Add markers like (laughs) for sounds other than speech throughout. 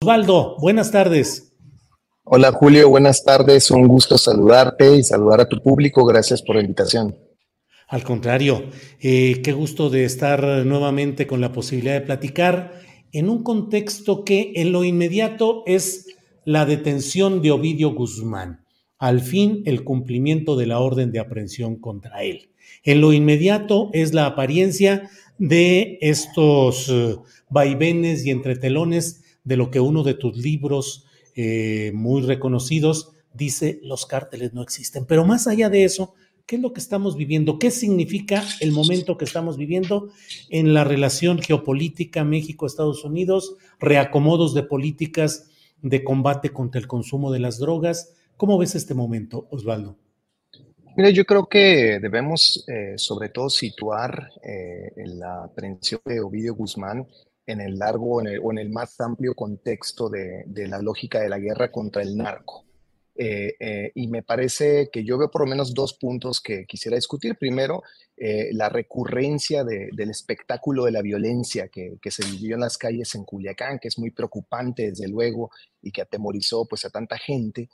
Osvaldo, buenas tardes. Hola Julio, buenas tardes. Un gusto saludarte y saludar a tu público. Gracias por la invitación. Al contrario, eh, qué gusto de estar nuevamente con la posibilidad de platicar en un contexto que en lo inmediato es la detención de Ovidio Guzmán. Al fin, el cumplimiento de la orden de aprehensión contra él. En lo inmediato es la apariencia de estos eh, vaivenes y entretelones de lo que uno de tus libros eh, muy reconocidos dice, los cárteles no existen. Pero más allá de eso, ¿qué es lo que estamos viviendo? ¿Qué significa el momento que estamos viviendo en la relación geopolítica México-Estados Unidos, reacomodos de políticas de combate contra el consumo de las drogas? ¿Cómo ves este momento, Osvaldo? Mira, yo creo que debemos eh, sobre todo situar eh, la aprehensión de Ovidio Guzmán en el largo en el, o en el más amplio contexto de, de, la lógica de la guerra contra el narco. Eh, eh, y me parece que yo veo por lo menos dos puntos que quisiera discutir. Primero, eh, la recurrencia de, del espectáculo de la violencia que, que, se vivió en las calles en Culiacán, que es muy preocupante desde luego y que atemorizó pues a tanta gente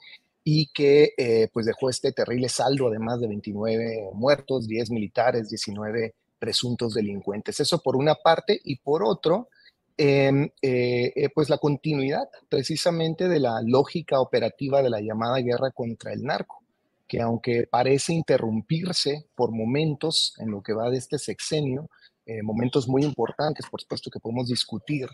y que eh, pues dejó este terrible saldo además de 29 muertos, 10 militares, 19 presuntos delincuentes. Eso por una parte y por otro, eh, eh, pues la continuidad precisamente de la lógica operativa de la llamada guerra contra el narco, que aunque parece interrumpirse por momentos en lo que va de este sexenio, eh, momentos muy importantes, por supuesto que podemos discutir,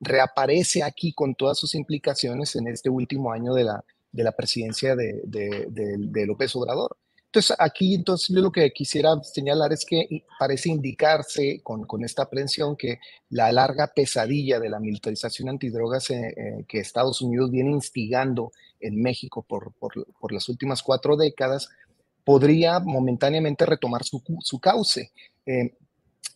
reaparece aquí con todas sus implicaciones en este último año de la, de la presidencia de, de, López Obrador. Entonces, aquí entonces yo lo que quisiera señalar es que parece indicarse con, con esta aprehensión que la larga pesadilla de la militarización antidrogas eh, eh, que Estados Unidos viene instigando en México por, por, por las últimas cuatro décadas podría momentáneamente retomar su, su cauce. Eh,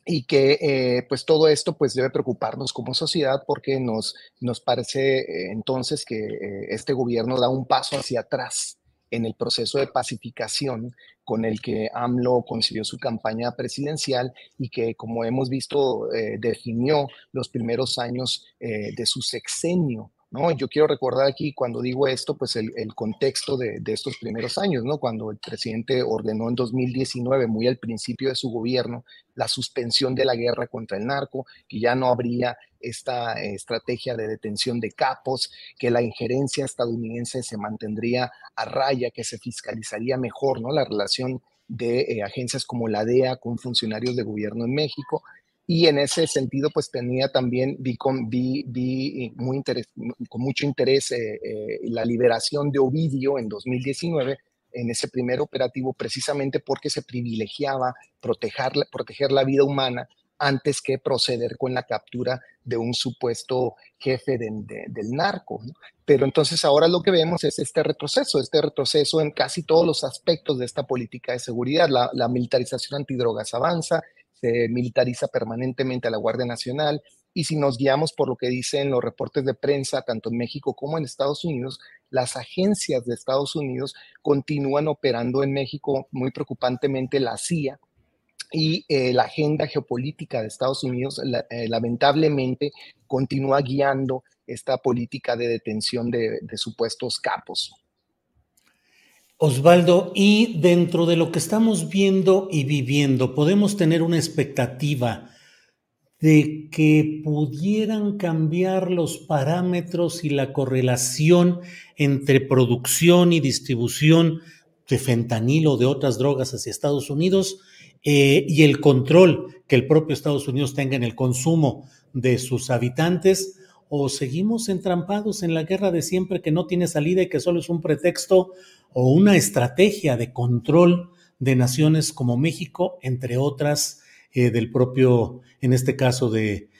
y que eh, pues todo esto pues debe preocuparnos como sociedad porque nos, nos parece eh, entonces que eh, este gobierno da un paso hacia atrás en el proceso de pacificación con el que AMLO consiguió su campaña presidencial y que, como hemos visto, eh, definió los primeros años eh, de su sexenio. ¿No? Yo quiero recordar aquí, cuando digo esto, pues el, el contexto de, de, estos primeros años, ¿no? Cuando el presidente ordenó en 2019, muy al principio de su gobierno, la suspensión de la guerra contra el narco, que ya no habría esta estrategia de detención de capos, que la injerencia estadounidense se mantendría a raya, que se fiscalizaría mejor, ¿no? La relación de eh, agencias como la DEA con funcionarios de gobierno en México, y en ese sentido pues tenía también, vi con, muy interés, con mucho interés eh, eh, la liberación de Ovidio en 2019 en ese primer operativo precisamente porque se privilegiaba proteger, proteger la vida humana antes que proceder con la captura de un supuesto jefe de, de, del narco. Pero entonces ahora lo que vemos es este retroceso, este retroceso en casi todos los aspectos de esta política de seguridad. La militarización antidrogas avanza, militariza permanentemente a la Guardia Nacional y si nos guiamos por lo que dicen los reportes de prensa, tanto en México como en Estados Unidos, las agencias de Estados Unidos continúan operando en México muy preocupantemente la CIA y eh, la agenda geopolítica de Estados Unidos eh, lamentablemente continúa guiando esta política de detención de, de supuestos capos. Osvaldo, y dentro de lo que estamos viendo y viviendo, podemos tener una expectativa de que pudieran cambiar los parámetros y la correlación entre producción y distribución de fentanilo o de otras drogas hacia Estados Unidos eh, y el control que el propio Estados Unidos tenga en el consumo de sus habitantes, o seguimos entrampados en la guerra de siempre que no tiene salida y que solo es un pretexto o una estrategia de control de naciones como México, entre otras eh, del propio, en este caso, de,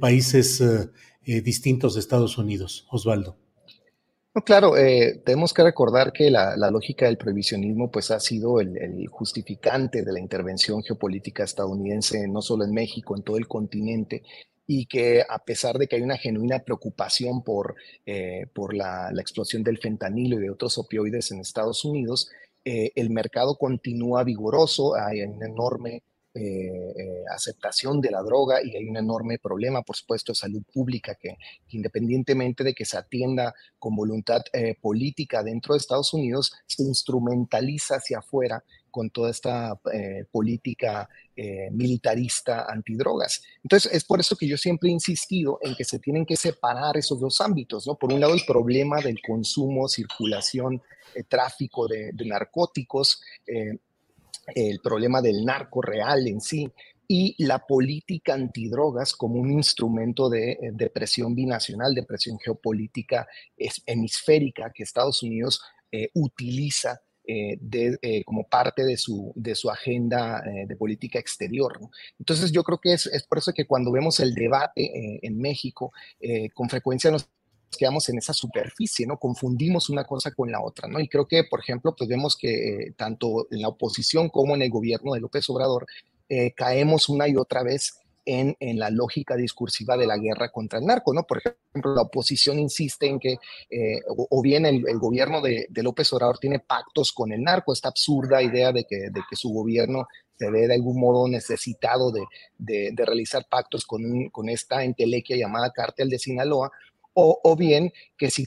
países eh, eh, distintos de Estados Unidos. Osvaldo. claro, tenemos que recordar que la, lógica del prohibicionismo pues, ha sido el, justificante de la intervención geopolítica estadounidense, no solo en México, en todo el continente, y que a pesar de que hay una genuina preocupación por, por la, la, explosión del fentanilo y de otros opioides en Estados Unidos, el mercado continúa vigoroso, hay un enorme eh, eh, aceptación de la droga y hay un enorme problema, por supuesto, de salud pública que, independientemente de que se atienda con voluntad eh, política dentro de Estados Unidos, se instrumentaliza hacia afuera con toda esta política militarista antidrogas. Entonces, es por eso que yo siempre he insistido en que se tienen que separar esos dos ámbitos, ¿no? Por un lado, el problema del consumo, circulación, tráfico de, de narcóticos, el problema del narco real en sí y la política antidrogas como un instrumento de, eh, presión binacional, de presión geopolítica hemisférica que Estados Unidos eh, utiliza eh, como parte de su, de su agenda de política exterior. Entonces yo creo que es, es, por eso que cuando vemos el debate en México, con frecuencia nos quedamos en esa superficie, ¿no? Confundimos una cosa con la otra, ¿no? Y creo que, por ejemplo, pues vemos que eh, tanto en la oposición como en el gobierno de López Obrador eh, caemos una y otra vez en, en, la lógica discursiva de la guerra contra el narco, ¿no? Por ejemplo, la oposición insiste en que, eh, o, bien el, gobierno de, López Obrador tiene pactos con el narco, esta absurda idea de que, de que su gobierno se ve de algún modo necesitado de, de realizar pactos con, con esta entelequia llamada cártel de Sinaloa, o, bien que, si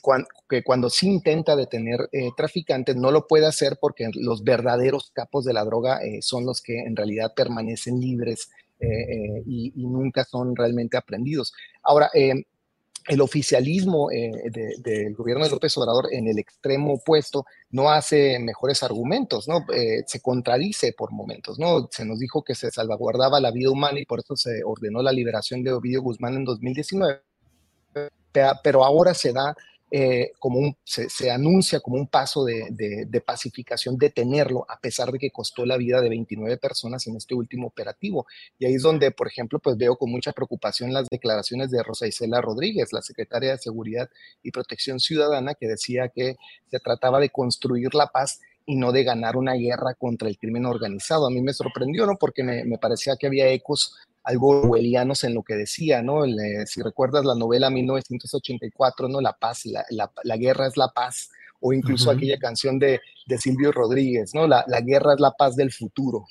que cuando se intenta detener eh, traficantes no lo puede hacer porque los verdaderos capos de la droga eh, son los que en realidad permanecen libres eh, y, nunca son realmente aprendidos. Ahora, el oficialismo del gobierno de López Obrador en el extremo opuesto no hace mejores argumentos, ¿no? se contradice por momentos, ¿no? Se nos dijo que se salvaguardaba la vida humana y por eso se ordenó la liberación de Ovidio Guzmán en 2019 pero ahora se da eh, como se, anuncia como un paso de, de, pacificación detenerlo, a pesar de que costó la vida de 29 personas en este último operativo. Y ahí es donde, por ejemplo, pues veo con mucha preocupación las declaraciones de Rosa Isela Rodríguez, la secretaria de Seguridad y Protección Ciudadana, que decía que se trataba de construir la paz y no de ganar una guerra contra el crimen organizado. A mí me sorprendió, ¿no? Porque me, me parecía que había ecos algo orwellianos en lo que decía, ¿no? si recuerdas la novela 1984, ¿no? La paz, la, la, guerra es la paz, o incluso aquella canción de, de, Silvio Rodríguez, ¿no? La, la, guerra es la paz del futuro.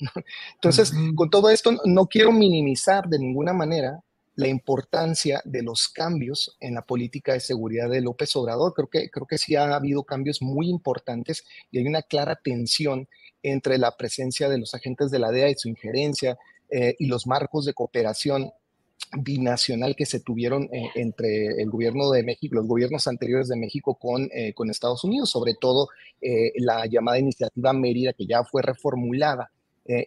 Entonces, con todo esto, no quiero minimizar de ninguna manera la importancia de los cambios en la política de seguridad de López Obrador. Creo que, creo que sí ha habido cambios muy importantes y hay una clara tensión entre la presencia de los agentes de la DEA y su injerencia, eh, y los marcos de cooperación binacional que se tuvieron eh, entre el gobierno de México, los gobiernos anteriores de México con, eh, con Estados Unidos, sobre todo la llamada iniciativa Mérida, que ya fue reformulada.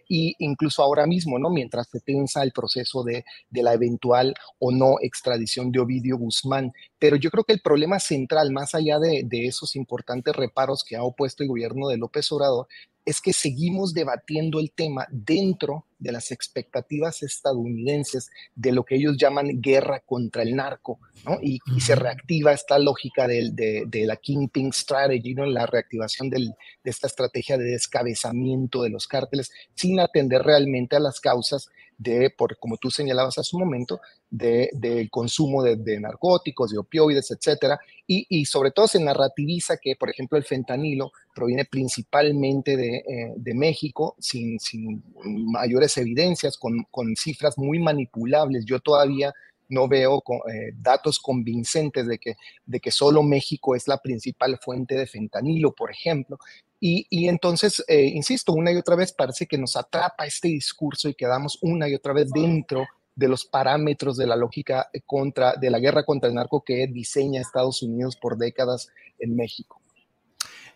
y incluso ahora mismo, ¿no? Mientras se tensa el proceso de, de, la eventual o no extradición de Ovidio Guzmán. Pero yo creo que el problema central, más allá de, de esos importantes reparos que ha opuesto el gobierno de López Obrador, es que seguimos debatiendo el tema dentro de las expectativas estadounidenses de lo que ellos llaman guerra contra el narco, ¿no? Y, se reactiva esta lógica de, de, la Kingpin Strategy, ¿no? La reactivación de esta estrategia de descabezamiento de los cárteles sin atender realmente a las causas de, por, como tú señalabas hace un momento, del de, consumo de, narcóticos, de opioides, etcétera, y, y, sobre todo se narrativiza que, por ejemplo, el fentanilo proviene principalmente de, eh, de México, sin, sin, mayores evidencias, con, con, cifras muy manipulables. Yo todavía no veo eh, datos convincentes de que, de que solo México es la principal fuente de fentanilo, por ejemplo. Y, entonces, eh, insisto, una y otra vez parece que nos atrapa este discurso y quedamos una y otra vez dentro de los parámetros de la lógica contra, de la guerra contra el narco que diseña Estados Unidos por décadas en México.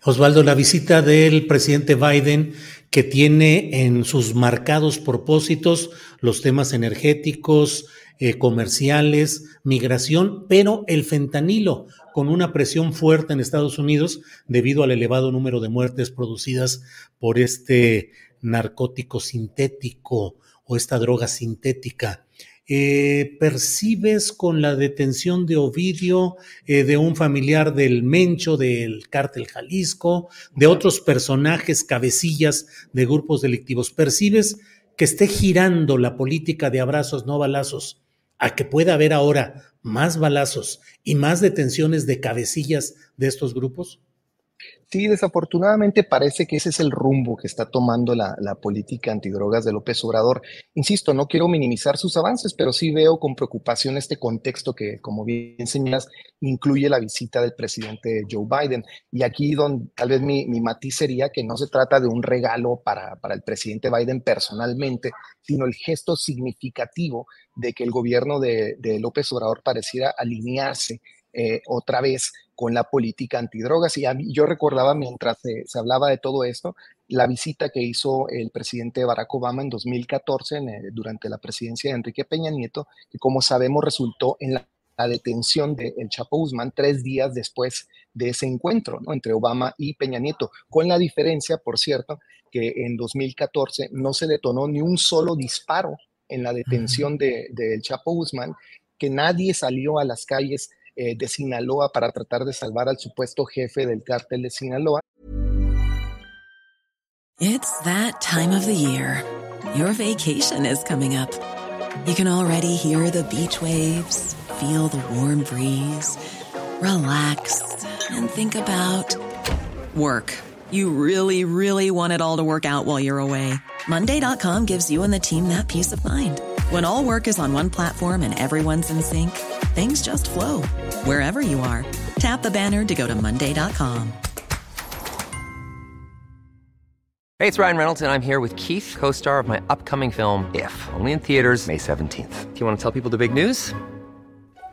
Osvaldo, la visita del presidente Biden que tiene en sus marcados propósitos los temas energéticos, eh, comerciales, migración, pero el fentanilo, con una presión fuerte en Estados Unidos debido al elevado número de muertes producidas por este narcótico sintético o esta droga sintética. Eh, percibes con la detención de Ovidio, eh, de un familiar del Mencho, del cártel Jalisco, de otros personajes, cabecillas de grupos delictivos, percibes que esté girando la política de abrazos, no balazos, a que pueda haber ahora más balazos y más detenciones de cabecillas de estos grupos? Sí, desafortunadamente parece que ese es el rumbo que está tomando la, política antidrogas de López Obrador. Insisto, no quiero minimizar sus avances, pero sí veo con preocupación este contexto que, como bien señalas, incluye la visita del presidente Joe Biden. Y aquí donde tal vez mi, matiz sería que no se trata de un regalo para, el presidente Biden personalmente, sino el gesto significativo de que el gobierno de López Obrador pareciera alinearse eh, otra vez con la política antidrogas. Y yo recordaba mientras se, hablaba de todo esto, la visita que hizo el presidente Barack Obama en 2014 durante la presidencia de Enrique Peña Nieto, que como sabemos resultó en la, detención de El Chapo Guzmán tres días después de ese encuentro ¿no? entre Obama y Peña Nieto, con la diferencia, por cierto, que en 2014 no se detonó ni un solo disparo en la detención de, de El Chapo Guzmán, que nadie salió a las calles eh, de Sinaloa para tratar de salvar al supuesto jefe del cártel de Sinaloa. It's that time of the year. Your vacation is coming up. You can already hear the beach waves, feel the warm breeze, relax and think about work. You really, really want it all to work out while you're away. Monday.com gives you and the team that peace of mind. When all work is on one platform and everyone's in sync, things just flow wherever you are. Tap the banner to go to Monday.com. Hey, it's Ryan Reynolds, and I'm here with Keith, co star of my upcoming film, If, only in theaters, May 17th. Do you want to tell people the big news?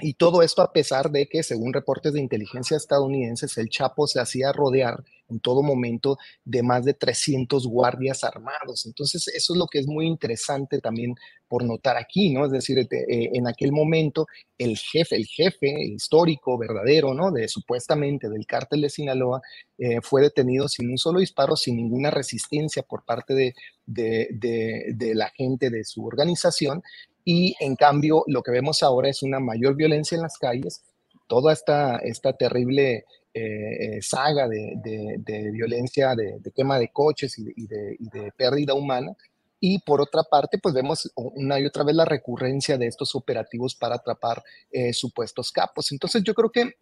Y todo esto a pesar de que, según reportes de inteligencia estadounidenses, el Chapo se hacía rodear en todo momento de más de 300 guardias armados. Entonces, eso es lo que es muy interesante también por notar aquí, ¿no? Es decir, eh, en aquel momento, el jefe, el jefe histórico, verdadero, ¿no? De supuestamente del cártel de Sinaloa, eh, fue detenido sin un solo disparo, sin ninguna resistencia por parte de la gente de su organización y en cambio lo que vemos ahora es una mayor violencia en las calles, toda esta, esta terrible eh, eh, saga de, violencia, de, quema de coches y, de, pérdida humana. Y por otra parte, pues vemos una y otra vez la recurrencia de estos operativos para atrapar eh, supuestos capos. Entonces yo creo que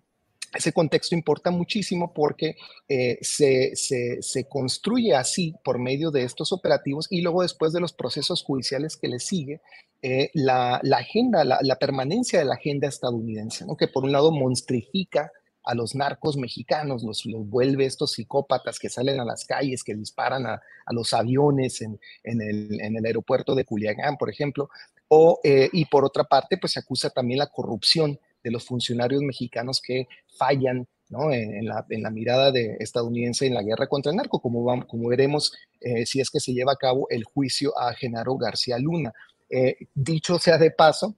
ese contexto importa muchísimo porque eh, se, se, construye así por medio de estos operativos y luego después de los procesos judiciales que le sigue, eh, la, la, agenda, la, permanencia de la agenda estadounidense, que por un lado monstrifica a los narcos mexicanos, los, los, vuelve estos psicópatas que salen a las calles, que disparan a, a los aviones en, en, el, en, el, aeropuerto de Culiacán, por ejemplo, o, eh, y por otra parte, pues se acusa también la corrupción de los funcionarios mexicanos que fallan en, la, mirada de estadounidense en la guerra contra el narco, como, como veremos eh, si es que se lleva a cabo el juicio a Genaro García Luna. Eh, dicho sea de paso,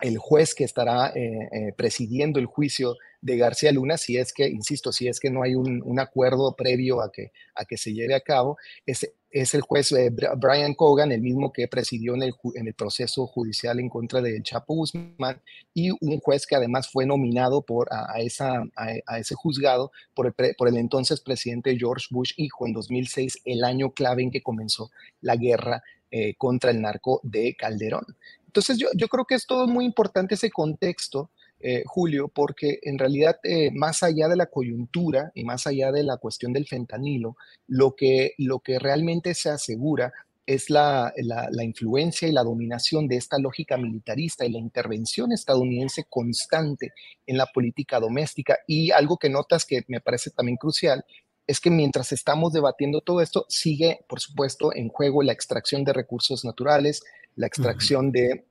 el juez que estará eh, presidiendo el juicio de García Luna, si es que, insisto, si es que no hay un, acuerdo previo a que, a que se lleve a cabo, es es el juez eh, Brian Cogan, el mismo que presidió en el, en el, proceso judicial en contra de Chapo Guzmán, y un juez que además fue nominado por, a, esa, a, ese juzgado por el, por el entonces presidente George Bush hijo en 2006, el año clave en que comenzó la guerra eh, contra el narco de Calderón. Entonces yo, yo creo que es todo muy importante ese contexto eh, Julio, porque en realidad, eh, más allá de la coyuntura y más allá de la cuestión del fentanilo, lo que, lo que realmente se asegura es la, la, influencia y la dominación de esta lógica militarista y la intervención estadounidense constante en la política doméstica. Y algo que notas que me parece también crucial es que mientras estamos debatiendo todo esto, sigue, por supuesto, en juego la extracción de recursos naturales, la extracción de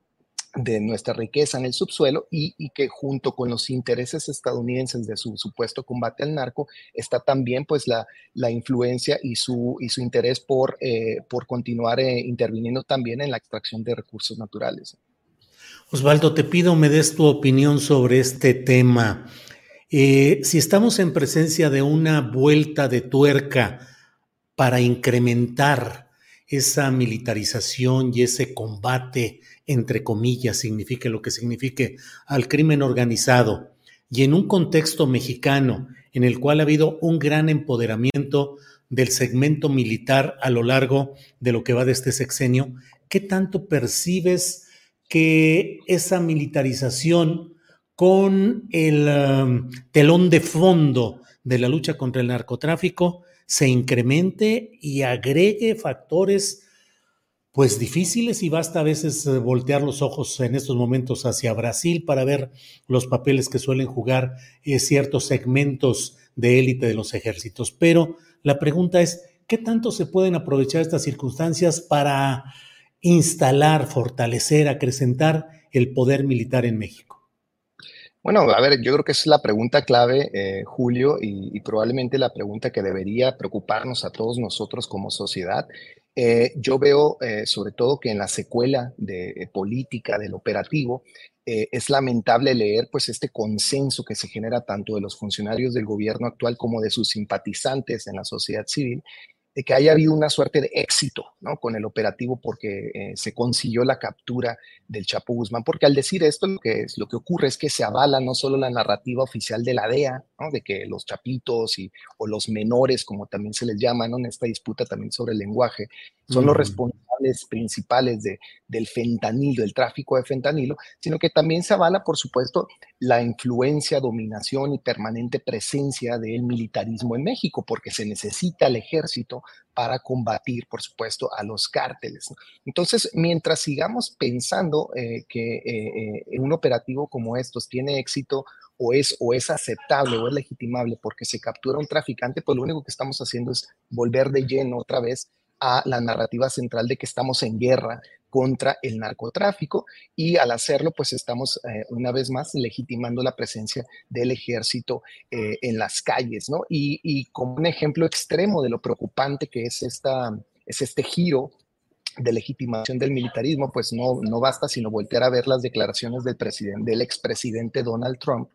de nuestra riqueza en el subsuelo y, que junto con los intereses estadounidenses de su supuesto combate al narco está también pues la, la influencia y su, y su interés por, eh, por continuar eh, interviniendo también en la extracción de recursos naturales. Osvaldo, te pido me des tu opinión sobre este tema. Eh, si estamos en presencia de una vuelta de tuerca para incrementar esa militarización y ese combate entre comillas, signifique lo que signifique, al crimen organizado. Y en un contexto mexicano en el cual ha habido un gran empoderamiento del segmento militar a lo largo de lo que va de este sexenio, ¿qué tanto percibes que esa militarización con el um, telón de fondo de la lucha contra el narcotráfico se incremente y agregue factores pues difíciles y basta a veces eh, voltear los ojos en estos momentos hacia Brasil para ver los papeles que suelen jugar eh, ciertos segmentos de élite de los ejércitos. Pero la pregunta es, ¿qué tanto se pueden aprovechar estas circunstancias para instalar, fortalecer, acrecentar el poder militar en México? Bueno, a ver, yo creo que es la pregunta clave, eh, Julio, y, probablemente la pregunta que debería preocuparnos a todos nosotros como sociedad. Eh, yo veo eh, sobre todo que en la secuela de política del operativo es lamentable leer pues este consenso que se genera tanto de los funcionarios del gobierno actual como de sus simpatizantes en la sociedad civil de que haya habido una suerte de éxito ¿no? con el operativo porque eh, se consiguió la captura del Chapo Guzmán, porque al decir esto lo que, es, lo que ocurre es que se avala no solo la narrativa oficial de la DEA, ¿no? de que los chapitos y, o los menores, como también se les llama ¿no? en esta disputa también sobre el lenguaje, son los responsables principales de, del fentanilo, del tráfico de fentanilo, sino que también se avala, por supuesto, la influencia, dominación y permanente presencia del militarismo en México, porque se necesita el ejército para combatir, por supuesto, a los cárteles. Entonces, mientras sigamos pensando eh, que eh, eh, un operativo como estos tiene éxito o es, o es aceptable o es legitimable porque se captura un traficante, pues lo único que estamos haciendo es volver de lleno otra vez a la narrativa central de que estamos en guerra contra el narcotráfico y al hacerlo pues estamos eh, una vez más legitimando la presencia del ejército eh, en las calles, ¿no? Y, como un ejemplo extremo de lo preocupante que es, esta, es este giro de legitimación del militarismo, pues no, no basta sino voltear a ver las declaraciones del, presidente, del expresidente Donald Trump,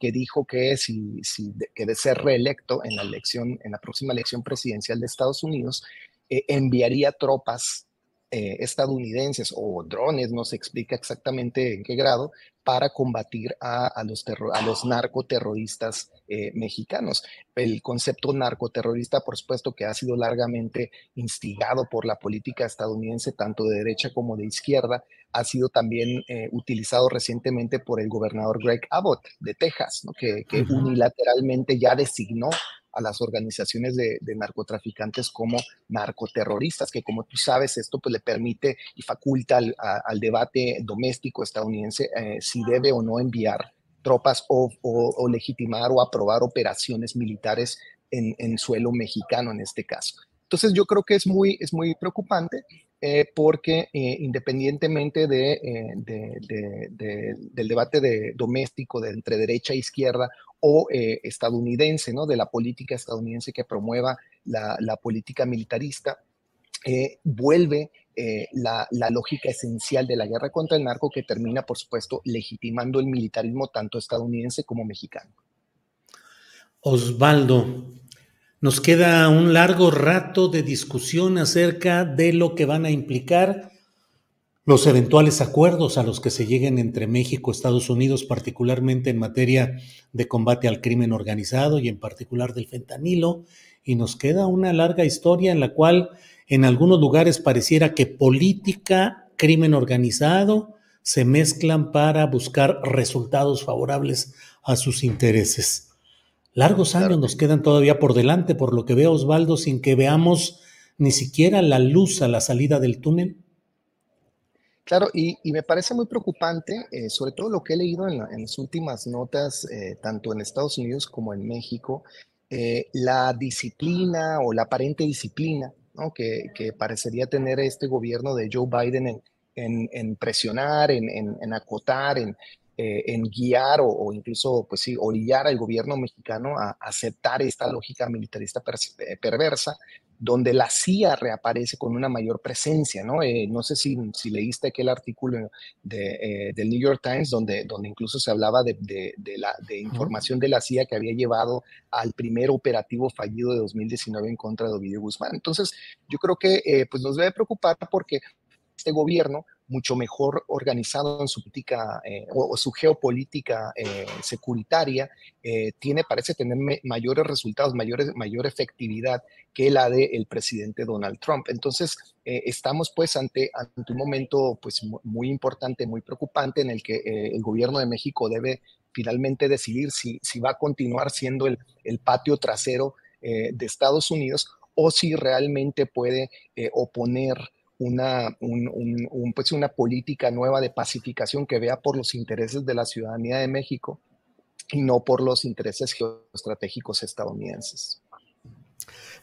que dijo que si, si que de ser reelecto en la elección, en la próxima elección presidencial de Estados Unidos, eh, enviaría tropas eh, estadounidenses o drones, no se explica exactamente en qué grado, para combatir a, los, a los narcoterroristas eh, mexicanos. El concepto narcoterrorista, por supuesto, que ha sido largamente instigado por la política estadounidense, tanto de derecha como de izquierda, ha sido también utilizado recientemente por el gobernador Greg Abbott de Texas, que, unilateralmente ya designó a las organizaciones de, narcotraficantes como narcoterroristas, que como tú sabes, esto pues le permite y faculta al, debate doméstico estadounidense eh, si debe o no enviar tropas o, legitimar o aprobar operaciones militares en, suelo mexicano en este caso. Entonces yo creo que es muy, es muy preocupante eh, porque eh, independientemente de, del debate de, doméstico de entre derecha e izquierda o eh, estadounidense, ¿no? de la política estadounidense que promueva la, política militarista, vuelve la, la, lógica esencial de la guerra contra el narco que termina, por supuesto, legitimando el militarismo tanto estadounidense como mexicano. Osvaldo, Nos queda un largo rato de discusión acerca de lo que van a implicar los eventuales acuerdos a los que se lleguen entre México y Estados Unidos, particularmente en materia de combate al crimen organizado y en particular del fentanilo. Y nos queda una larga historia en la cual en algunos lugares pareciera que política, crimen organizado se mezclan para buscar resultados favorables a sus intereses. Largos años nos quedan todavía por delante, por lo que veo, Osvaldo, sin que veamos ni siquiera la luz a la salida del túnel. Claro, y, me parece muy preocupante, eh, sobre todo lo que he leído en, las últimas notas, eh, tanto en Estados Unidos como en México, eh, la disciplina o la aparente disciplina que, parecería tener este gobierno de Joe Biden en, presionar, en, acotar, en, guiar o, incluso, pues sí, orillar al gobierno mexicano a, aceptar esta lógica militarista perversa, donde la CIA reaparece con una mayor presencia, ¿no? Eh, no sé si, si, leíste aquel artículo de, del New York Times donde, donde incluso se hablaba de, de, la, de información de la CIA que había llevado al primer operativo fallido de 2019 en contra de Ovidio Guzmán. Entonces, yo creo que pues nos debe preocupar porque este gobierno mucho mejor organizado en su política eh, o, su geopolítica eh, securitaria, eh, tiene, parece tener mayores resultados, mayores, mayor efectividad que la del el presidente Donald Trump. Entonces, estamos pues ante, ante un momento pues muy importante, muy preocupante en el que el gobierno de México debe finalmente decidir si, si va a continuar siendo el, el patio trasero de Estados Unidos o si realmente puede oponer una, pues una política nueva de pacificación que vea por los intereses de la ciudadanía de México y no por los intereses geoestratégicos estadounidenses.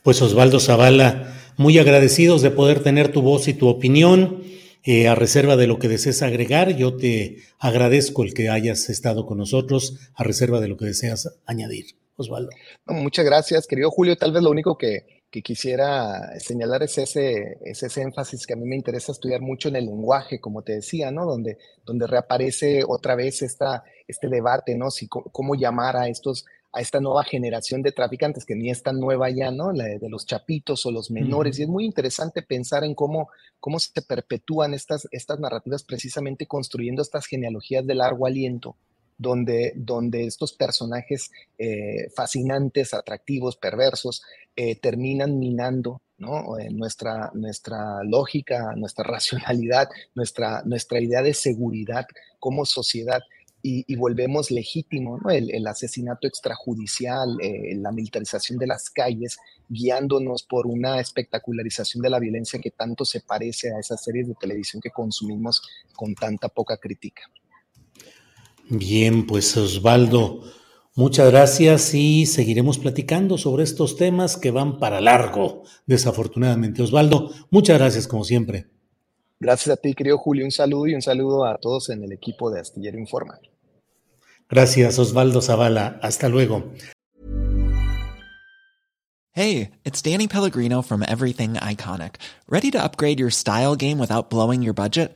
Pues Osvaldo Zavala, muy agradecidos de poder tener tu voz y tu opinión. Eh, a reserva de lo que desees agregar, yo te agradezco el que hayas estado con nosotros, a reserva de lo que deseas añadir. Osvaldo. muchas gracias, querido Julio. Tal vez lo único que, que quisiera señalar es ese, ese énfasis que a mí me interesa estudiar mucho en el lenguaje, como te decía, ¿no? Donde, donde reaparece otra vez esta, este debate, ¿no? Si, cómo llamar a estos a esta nueva generación de traficantes, que ni es tan nueva ya, ¿no? La de, los chapitos o los menores. Y es muy interesante pensar en cómo, cómo se perpetúan estas, estas narrativas precisamente construyendo estas genealogías de largo aliento, donde, donde estos personajes eh, fascinantes, atractivos, perversos, eh, terminan minando. Eh, nuestra, nuestra lógica, nuestra (laughs) racionalidad, nuestra, nuestra idea de seguridad como sociedad. Y, volvemos legítimo ¿no? el, asesinato extrajudicial, la militarización de las calles, guiándonos por una espectacularización de la violencia que tanto se parece a esas series de televisión que consumimos con tanta poca crítica. Bien, pues Osvaldo, muchas gracias y seguiremos platicando sobre estos temas que van para largo, desafortunadamente. Osvaldo, muchas gracias como siempre. Gracias a ti, querido Julio. Un saludo y un saludo a todos en el equipo de Astillero Informa. Gracias, Osvaldo Zavala. Hasta luego. Hey, it's Danny Pellegrino from Everything Iconic. ¿Ready to upgrade your style game without blowing your budget?